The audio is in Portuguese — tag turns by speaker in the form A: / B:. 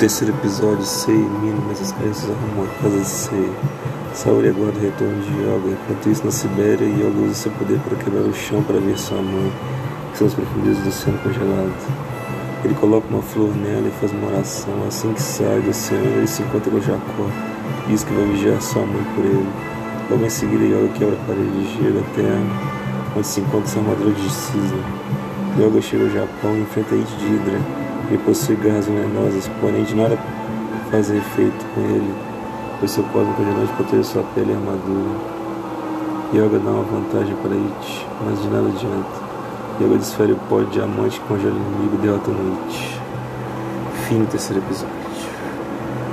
A: terceiro episódio, Sei, Mino, mas as crianças arrumam a casa de Sei. Saori aguarda o retorno de Yoga. Enquanto isso, na Sibéria, Yoga usa seu poder para quebrar o chão para ver sua mãe, que são as profundezas do oceano congelado. Ele coloca uma flor nela e faz uma oração. Assim que sai do oceano, ele se encontra com Jacó. Diz que vai vigiar sua mãe por ele. Logo em seguida, Yoga quebra a parede de gelo eterno, onde se encontra sua armadura de cisne. Yoga chega ao Japão e enfrenta It de Hydra. Ele possui garras venenosas, porém de nada faz efeito com ele, pois seu cosmo congelante protege sua pele e armadura. Yoga dá uma vantagem para It, mas de nada adianta. Yoga desfere o pó de diamante, congela o inimigo e derrota It. Fim do terceiro episódio.